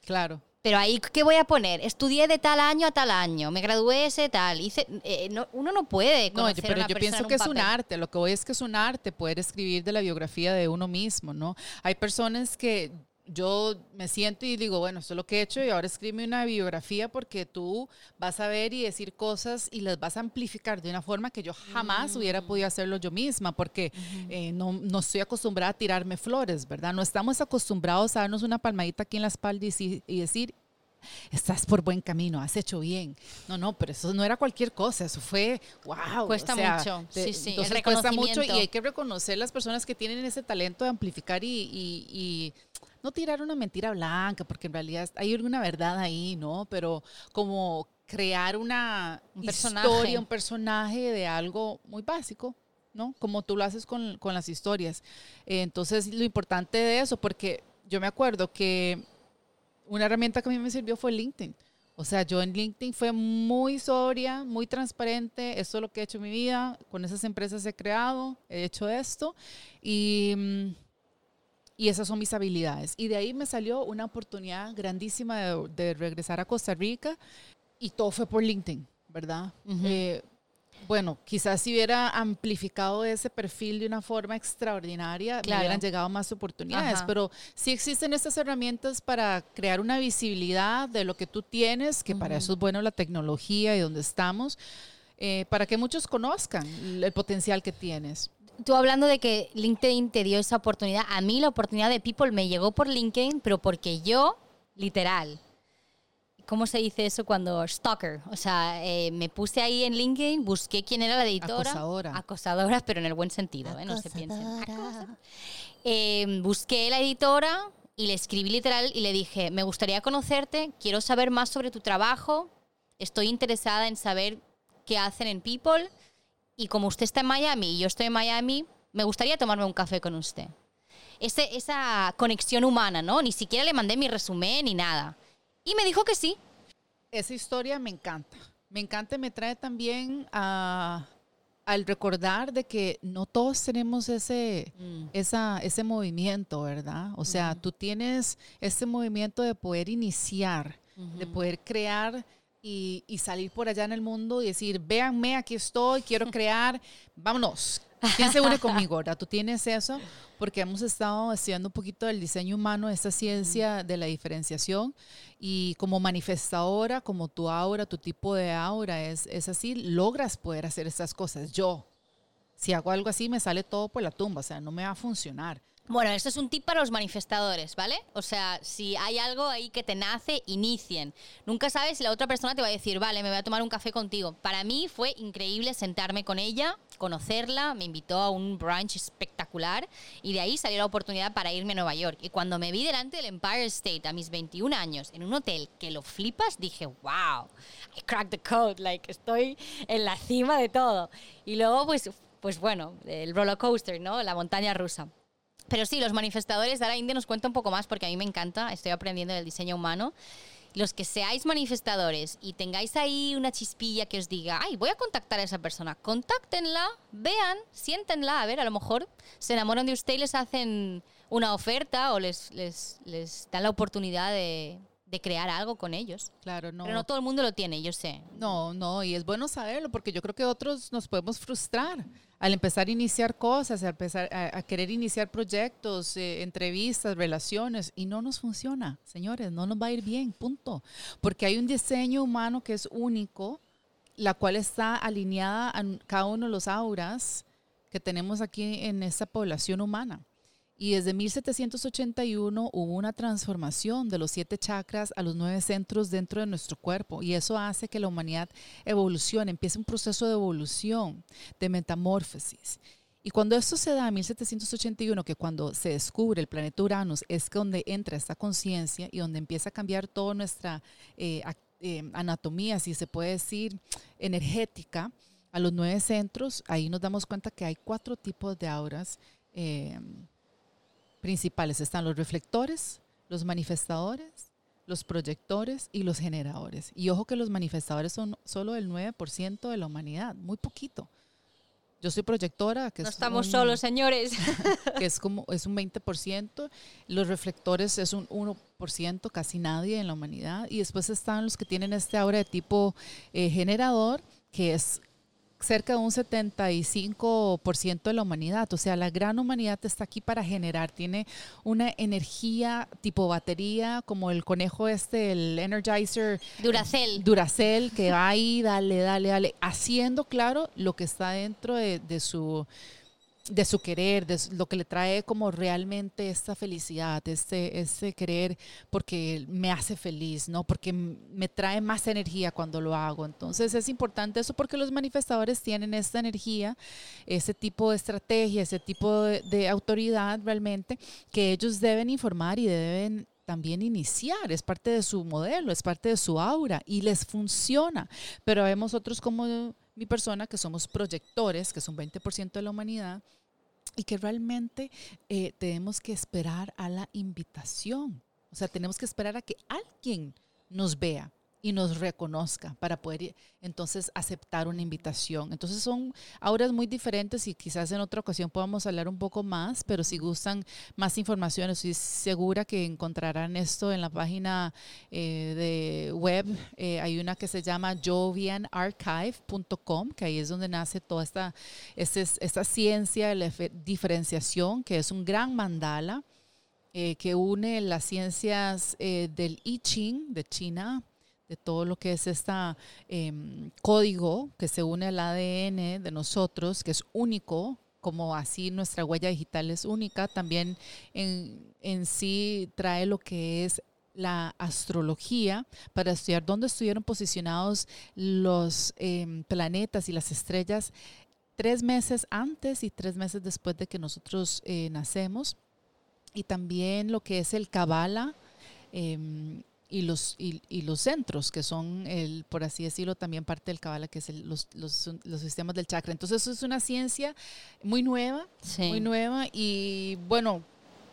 Claro. Pero ahí, ¿qué voy a poner? Estudié de tal año a tal año, me gradué ese tal. Hice, eh, no- uno no puede No, a pero una yo pienso en que es un arte. Lo que voy es que es un arte poder escribir de la biografía de uno mismo, ¿no? Hay personas que yo me siento y digo, bueno, esto es lo que he hecho y ahora escribe una biografía porque tú vas a ver y decir cosas y las vas a amplificar de una forma que yo jamás hubiera Mm. podido hacerlo yo misma porque eh, no, no estoy acostumbrada a tirarme flores, ¿verdad? No estamos acostumbrados a darnos una palmadita aquí en la espalda y, y decir, estás por buen camino, has hecho bien. No, no, pero eso no era cualquier cosa, eso fue, wow. Cuesta mucho, sí, sí, el Entonces cuesta mucho y hay que reconocer las personas que tienen ese talento de amplificar y, y- y no tirar una mentira blanca, porque en realidad hay alguna verdad ahí, ¿no? Pero como crear una Un personaje. historia, un personaje de algo muy básico. ¿no? Como tú lo haces con, con las historias. Eh, entonces, lo importante de eso, porque yo me acuerdo que una herramienta que a mí me sirvió fue LinkedIn. O sea, yo en LinkedIn fue muy sobria, muy transparente. Esto es lo que he hecho en mi vida. Con esas empresas he creado, he hecho esto. Y, mm, y esas son mis habilidades. Y de ahí me salió una oportunidad grandísima de, de regresar a Costa Rica. Y todo fue por LinkedIn, ¿verdad? Ujú. Eh, bueno, quizás si hubiera amplificado ese perfil de una forma extraordinaria, Claro. me hubieran llegado más oportunidades. Ajá. Pero sí existen estas herramientas para crear una visibilidad de lo que tú tienes, que para eso es bueno la tecnología y donde estamos, eh, para que muchos conozcan el potencial que tienes. Tú hablando de que LinkedIn te dio esa oportunidad, a mí la oportunidad de People me llegó por LinkedIn, pero porque yo, literal, ¿cómo se dice eso cuando stalker? O sea, eh, me puse ahí en LinkedIn, busqué quién era la editora. Acosadora. Acosadora, pero en el buen sentido, ¿eh? no se piensen. Eh, busqué la editora y le escribí literal y le dije, me gustaría conocerte, quiero saber más sobre tu trabajo, estoy interesada en saber qué hacen en People y como usted está en Miami y yo estoy en Miami, me gustaría tomarme un café con usted. Ese- esa conexión humana, ¿no? Ni siquiera le mandé mi resumen ni nada. Y me dijo que sí. Esa historia me encanta. Me encanta y me trae también a- al recordar de que no todos tenemos ese, esa, ese movimiento, ¿verdad? O sea, tú tienes ese movimiento de poder iniciar, de poder crear y, y salir por allá en el mundo y decir, véanme, aquí estoy, quiero crear, vámonos, ¿Quién se une conmigo? ahora? ¿Tú tienes eso? Porque hemos estado estudiando un poquito del diseño humano, esta ciencia de la diferenciación y como manifestadora, como tu aura, tu tipo de aura es, es así, logras poder hacer estas cosas. Yo, si hago algo así, me sale todo por la tumba, o sea, no me va a funcionar. Bueno, esto es un tip para los manifestadores, ¿vale? O sea, si hay algo ahí que te nace, inicien. Nunca sabes si la otra persona te va a decir, vale, me voy a tomar un café contigo. Para mí fue increíble sentarme con ella, conocerla, me invitó a un brunch espectacular y de ahí salió la oportunidad para irme a Nueva York. Y cuando me vi delante del Empire State a mis 21 años en un hotel que lo flipas, dije, wow, I cracked the code, like estoy en la cima de todo. Y luego, pues, pues bueno, el roller coaster, ¿no? La montaña rusa. Pero sí, los manifestadores, Dara India nos cuenta un poco más porque a mí me encanta, estoy aprendiendo del diseño humano. Los que seáis manifestadores y tengáis ahí una chispilla que os diga, ay, voy a contactar a esa persona, contáctenla, vean, siéntenla, a ver, a lo mejor se enamoran de usted y les hacen una oferta o les, les, les dan la oportunidad de, de crear algo con ellos. Claro, no. Pero no todo el mundo lo tiene, yo sé. No, no, y es bueno saberlo porque yo creo que otros nos podemos frustrar al empezar a iniciar cosas, al empezar a, querer iniciar proyectos, eh, entrevistas, relaciones, y no nos funciona, señores, no nos va a ir bien, punto. Porque hay un diseño humano que es único, la cual está alineada a cada uno de los auras que tenemos aquí en esta población humana. Y desde 1781 hubo una transformación de los siete chakras a los nueve centros dentro de nuestro cuerpo. Y eso hace que la humanidad evolucione, empiece un proceso de evolución, de metamorfosis. Y cuando esto se da en 1781, que cuando se descubre el planeta Uranus, es donde entra esta conciencia y donde empieza a cambiar toda nuestra eh, eh, anatomía, si se puede decir, energética, a los nueve centros, ahí nos damos cuenta que hay cuatro tipos de auras. Eh, principales están los reflectores, los manifestadores, los proyectores y los generadores. Y ojo que los manifestadores son solo el 9% de la humanidad, muy poquito. Yo soy proyectora, que no estamos solos, señores. Que es como es un 20%, los reflectores es un 1%, casi nadie en la humanidad y después están los que tienen este aura de tipo eh, generador, que es cerca de un 75% de la humanidad. O sea, la gran humanidad está aquí para generar. Tiene una energía tipo batería, como el conejo este, el Energizer. Duracell. Duracell, que va ahí, dale, dale, dale, haciendo claro lo que está dentro de, de su de su querer, de lo que le trae como realmente esta felicidad, este, este querer porque me hace feliz, ¿no? Porque me trae más energía cuando lo hago. Entonces es importante eso porque los manifestadores tienen esta energía, ese tipo de estrategia, ese tipo de, de autoridad realmente que ellos deben informar y deben también iniciar, es parte de su modelo, es parte de su aura y les funciona. Pero vemos otros como mi persona que somos proyectores, que son 20% de la humanidad, y que realmente eh, tenemos que esperar a la invitación. O sea, tenemos que esperar a que alguien nos vea y nos reconozca para poder entonces aceptar una invitación. Entonces son auras muy diferentes y quizás en otra ocasión podamos hablar un poco más, pero si gustan más información, estoy segura que encontrarán esto en la página eh, de web. Eh, hay una que se llama jovianarchive.com, que ahí es donde nace toda esta, esta, esta ciencia de la diferenciación, que es un gran mandala. Eh, que une las ciencias del I Ching de China, de todo lo que es este código que se une al ADN de nosotros, que es único, como así nuestra huella digital es única, también en, en sí trae lo que es la astrología para estudiar dónde estuvieron posicionados los em, planetas y las estrellas tres meses antes y tres meses después de que nosotros eh, nacemos. Y también lo que es el Kabbalah, em, y los, y, y, los centros, que son, el, por así decirlo, también parte del Kabbalah, que es los, los, los, sistemas del chakra. Entonces, eso es una ciencia muy nueva, muy nueva. Y bueno,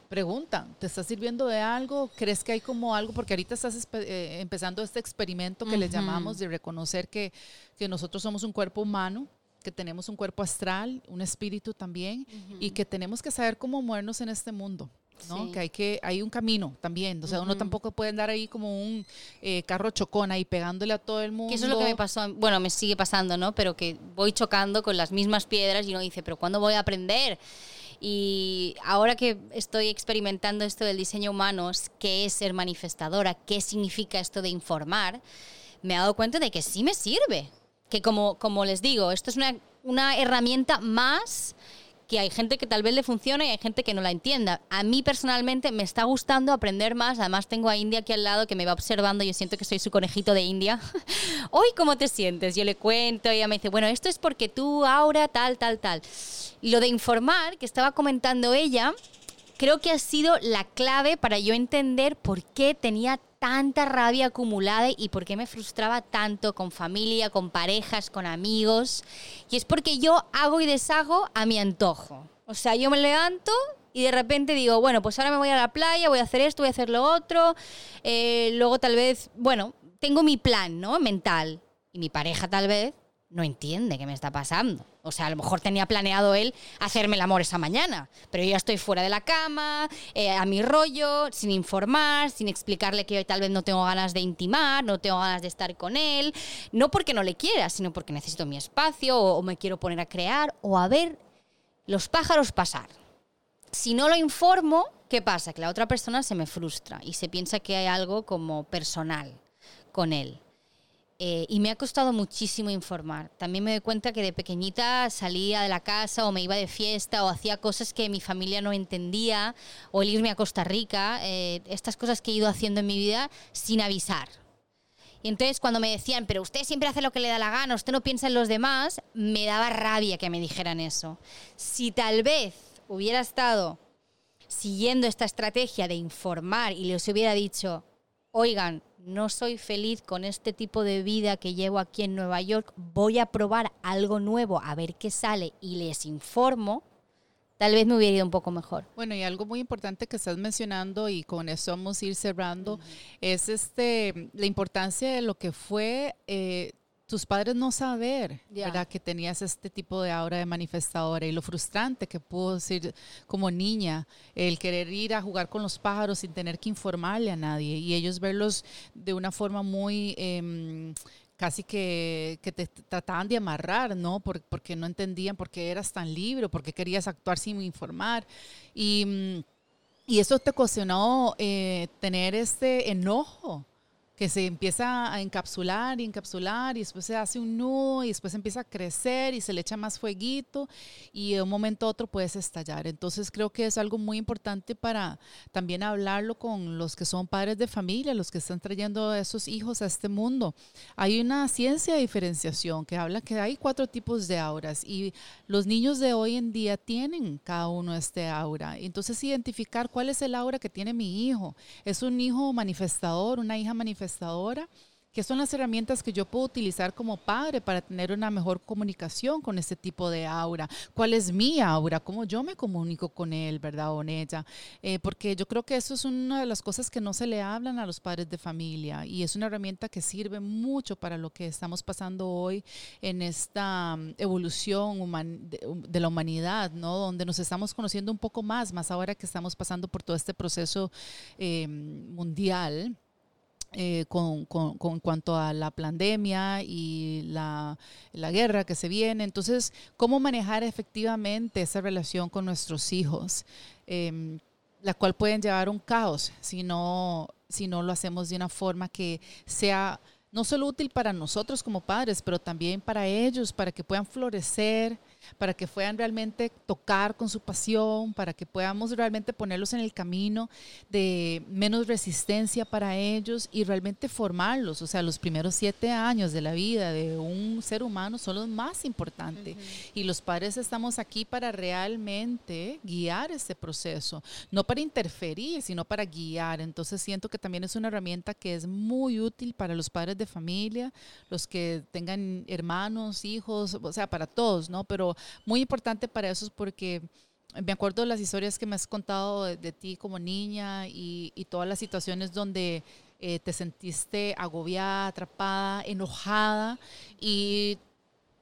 pregunta, ¿te está sirviendo de algo? ¿Crees que hay como algo? Porque ahorita estás eh, empezando este experimento que le llamamos de reconocer que, que, nosotros somos un cuerpo humano, que tenemos un cuerpo astral, un espíritu también, y que tenemos que saber cómo movernos en este mundo. ¿No? Que hay que hay un camino también, o sea, uno tampoco puede andar ahí como un eh, carro chocón ahí pegándole a todo el mundo. Que eso es lo que me pasó, bueno, me sigue pasando, ¿no? Pero que voy chocando con las mismas piedras y uno dice, pero ¿cuándo voy a aprender? Y ahora que estoy experimentando esto del diseño humano, qué es ser manifestadora, qué significa esto de informar, me he dado cuenta de que sí me sirve. Que como, como les digo, esto es una, una herramienta más que hay gente que tal vez le funcione y hay gente que no la entienda. A mí personalmente me está gustando aprender más. Además tengo a India aquí al lado que me va observando. Yo siento que soy su conejito de India. Hoy, ¿cómo te sientes? Yo le cuento y ella me dice, bueno, esto es porque tú, ahora, tal, tal, tal. Lo de informar, que estaba comentando ella, creo que ha sido la clave para yo entender por qué tenía tanta rabia acumulada y por qué me frustraba tanto con familia, con parejas, con amigos. Y es porque yo hago y deshago a mi antojo. O sea, yo me levanto y de repente digo, bueno, pues ahora me voy a la playa, voy a hacer esto, voy a hacer lo otro. Eh, luego tal vez, bueno, tengo mi plan, ¿no? Mental. Y mi pareja tal vez no entiende qué me está pasando. O sea, a lo mejor tenía planeado él hacerme el amor esa mañana, pero yo ya estoy fuera de la cama, eh, a mi rollo, sin informar, sin explicarle que hoy tal vez no tengo ganas de intimar, no tengo ganas de estar con él, no porque no le quiera, sino porque necesito mi espacio o, o me quiero poner a crear o a ver los pájaros pasar. Si no lo informo, ¿qué pasa? Que la otra persona se me frustra y se piensa que hay algo como personal con él. Eh, y me ha costado muchísimo informar. También me doy cuenta que de pequeñita salía de la casa o me iba de fiesta o hacía cosas que mi familia no entendía o el irme a Costa Rica, eh, estas cosas que he ido haciendo en mi vida sin avisar. Y entonces cuando me decían, pero usted siempre hace lo que le da la gana, usted no piensa en los demás, me daba rabia que me dijeran eso. Si tal vez hubiera estado siguiendo esta estrategia de informar y les hubiera dicho, oigan, no soy feliz con este tipo de vida que llevo aquí en Nueva York, voy a probar algo nuevo, a ver qué sale y les informo, tal vez me hubiera ido un poco mejor. Bueno, y algo muy importante que estás mencionando y con eso vamos a ir cerrando, es este, la importancia de lo que fue eh, tus padres no saber, ¿verdad? Que tenías este tipo de aura de manifestadora y lo frustrante que pudo ser como niña, el querer ir a jugar con los pájaros sin tener que informarle a nadie y ellos verlos de una forma muy... Em, casi que, que, te trataban de amarrar, ¿no? porque no entendían por qué eras tan libre, por qué querías actuar sin informar. Y, mm, y eso te ocasionó eh, tener este enojo que se empieza a encapsular y encapsular y después se hace un nudo y después empieza a crecer y se le echa más fueguito y de un momento a otro puedes estallar. Entonces creo que es algo muy importante para también hablarlo con los que son padres de familia, los que están trayendo a esos hijos a este mundo. Hay una ciencia de diferenciación que habla que hay cuatro tipos de auras y los niños de hoy en día tienen cada uno este aura. Entonces identificar cuál es el aura que tiene mi hijo. Es un hijo manifestador, una hija manifestadora manifestadora, que son las herramientas que yo puedo utilizar como padre para tener una mejor comunicación con este tipo de aura. ¿Cuál es mi aura? ¿Cómo yo me comunico con él, verdad, o con ella? Eh, porque yo creo que eso es una de las cosas que no se le hablan a los padres de familia y es una herramienta que sirve mucho para lo que estamos pasando hoy en esta mm, evolución de, la humanidad, ¿no? Donde nos estamos conociendo un poco más, más ahora que estamos pasando por todo este proceso eh, mundial eh, con, con, cuanto a la pandemia y la, la, guerra que se viene. Entonces, ¿cómo manejar efectivamente esa relación con nuestros hijos? Em, la cual pueden llevar un caos si no, si no lo hacemos de una forma que sea no solo útil para nosotros como padres, pero también para ellos, para que puedan florecer para que puedan realmente tocar con su pasión, para que podamos realmente ponerlos en el camino de menos resistencia para ellos y realmente formarlos. O sea, los primeros siete años de la vida de un ser humano son los más importantes. Y los padres estamos aquí para realmente guiar ese proceso, no para interferir, sino para guiar. Entonces siento que también es una herramienta que es muy útil para los padres de familia, los que tengan hermanos, hijos, o sea, para todos, ¿no? Pero muy importante para eso es porque me acuerdo de las historias que me has contado de, ti como niña y, todas las situaciones donde eh, te sentiste agobiada, atrapada, enojada y,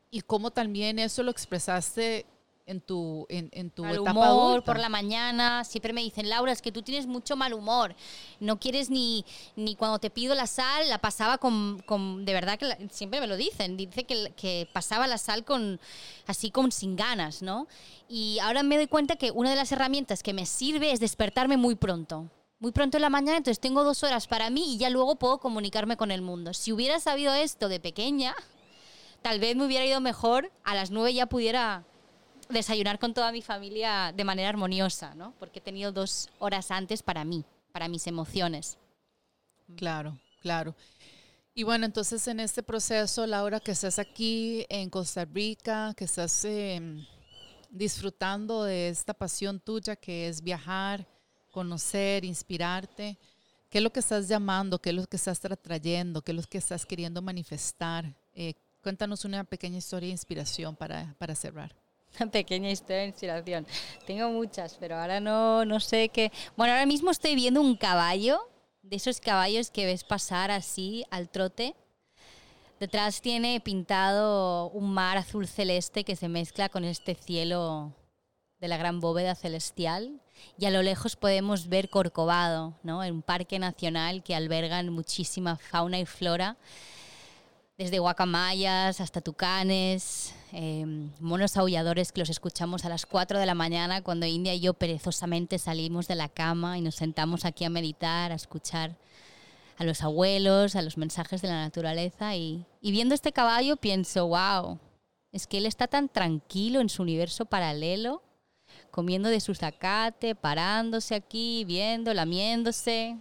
y cómo también eso lo expresaste en tu, en, en tu mal etapa humor adulta. por la mañana. Siempre me dicen, Laura, es que tú tienes mucho mal humor. No quieres ni, ni cuando te pido la sal, la pasaba con, con- de verdad que la- siempre me lo dicen. Dice que, que pasaba la sal con, así con sin ganas, ¿no? Y ahora me doy cuenta que una de las herramientas que me sirve es despertarme muy pronto. Muy pronto en la mañana, entonces tengo dos horas para mí y ya luego puedo comunicarme con el mundo. Si hubiera sabido esto de pequeña, tal vez me hubiera ido mejor, a las nueve ya pudiera desayunar con toda mi familia de manera armoniosa, ¿no? Porque he tenido dos horas antes para mí, para mis emociones. Claro, claro. Y bueno, entonces en este proceso, Laura, que estás aquí en Costa Rica, que estás em, disfrutando de esta pasión tuya que es viajar, conocer, inspirarte, ¿qué es lo que estás llamando? ¿Qué es lo que estás trayendo? ¿Qué es lo que estás queriendo manifestar? Eh, cuéntanos una pequeña historia de inspiración para, para cerrar. Una pequeña historia de inspiración. Tengo muchas, pero ahora no, no sé qué. Bueno, ahora mismo estoy viendo un caballo, de esos caballos que ves pasar así al trote. Detrás tiene pintado un mar azul celeste que se mezcla con este cielo de la gran bóveda celestial. Y a lo lejos podemos ver Corcovado, ¿no? un parque nacional que alberga muchísima fauna y flora desde guacamayas hasta tucanes, eh, monos aulladores que los escuchamos a las 4 de la mañana cuando India y yo perezosamente salimos de la cama y nos sentamos aquí a meditar, a escuchar a los abuelos, a los mensajes de la naturaleza. Y, y viendo este caballo pienso, wow, es que él está tan tranquilo en su universo paralelo, comiendo de su zacate, parándose aquí, viendo, lamiéndose,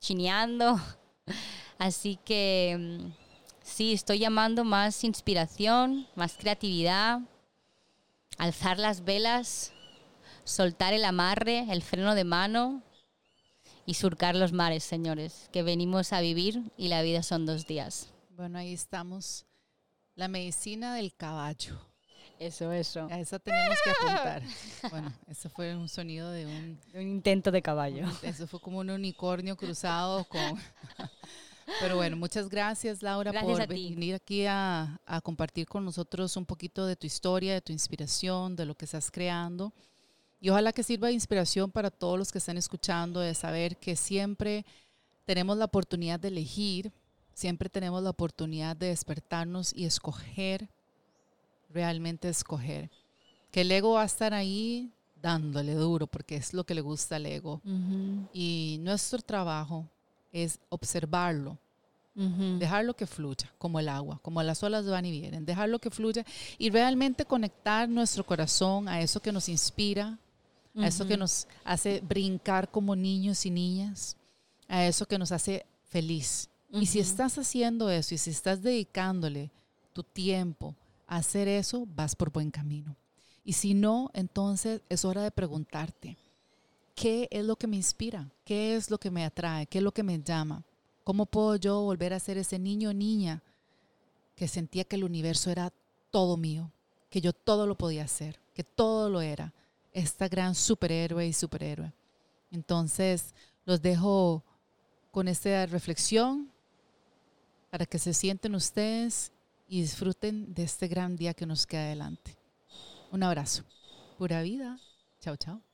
chineando. Así que mm, sí, estoy llamando más inspiración, más creatividad, alzar las velas, soltar el amarre, el freno de mano y surcar los mares, señores, que venimos a vivir y la vida son dos días. Bueno, ahí estamos. La medicina del caballo. Eso, eso. A esa tenemos que apuntar. Bueno, ese fue un sonido de un Un intento de caballo. Eso fue como un unicornio cruzado con... Pero bueno, muchas gracias Laura Gracias por venir aquí a, a compartir con nosotros un poquito de tu historia, de tu inspiración, de lo que estás creando. Y ojalá que sirva de inspiración para todos los que están escuchando, de saber que siempre tenemos la oportunidad de elegir, siempre tenemos la oportunidad de despertarnos y escoger, realmente escoger. Que el ego va a estar ahí dándole duro, porque es lo que le gusta al ego. Y nuestro trabajo es observarlo, dejarlo que fluya, como el agua, como las olas van y vienen, dejarlo que fluya y realmente conectar nuestro corazón a eso que nos inspira, a eso que nos hace brincar como niños y niñas, a eso que nos hace feliz. Y si estás haciendo eso y si estás dedicándole tu tiempo a hacer eso, vas por buen camino. Y si no, entonces es hora de preguntarte, ¿qué es lo que me inspira? ¿Qué es lo que me atrae? ¿Qué es lo que me llama? ¿Cómo puedo yo volver a ser ese niño o niña que sentía que el universo era todo mío, que yo todo lo podía hacer, que todo lo era? Esta gran superhéroe y superhéroe. Entonces, los dejo con esta reflexión para que se sienten ustedes y disfruten de este gran día que nos queda adelante. Un abrazo. Pura vida. Chao, chao.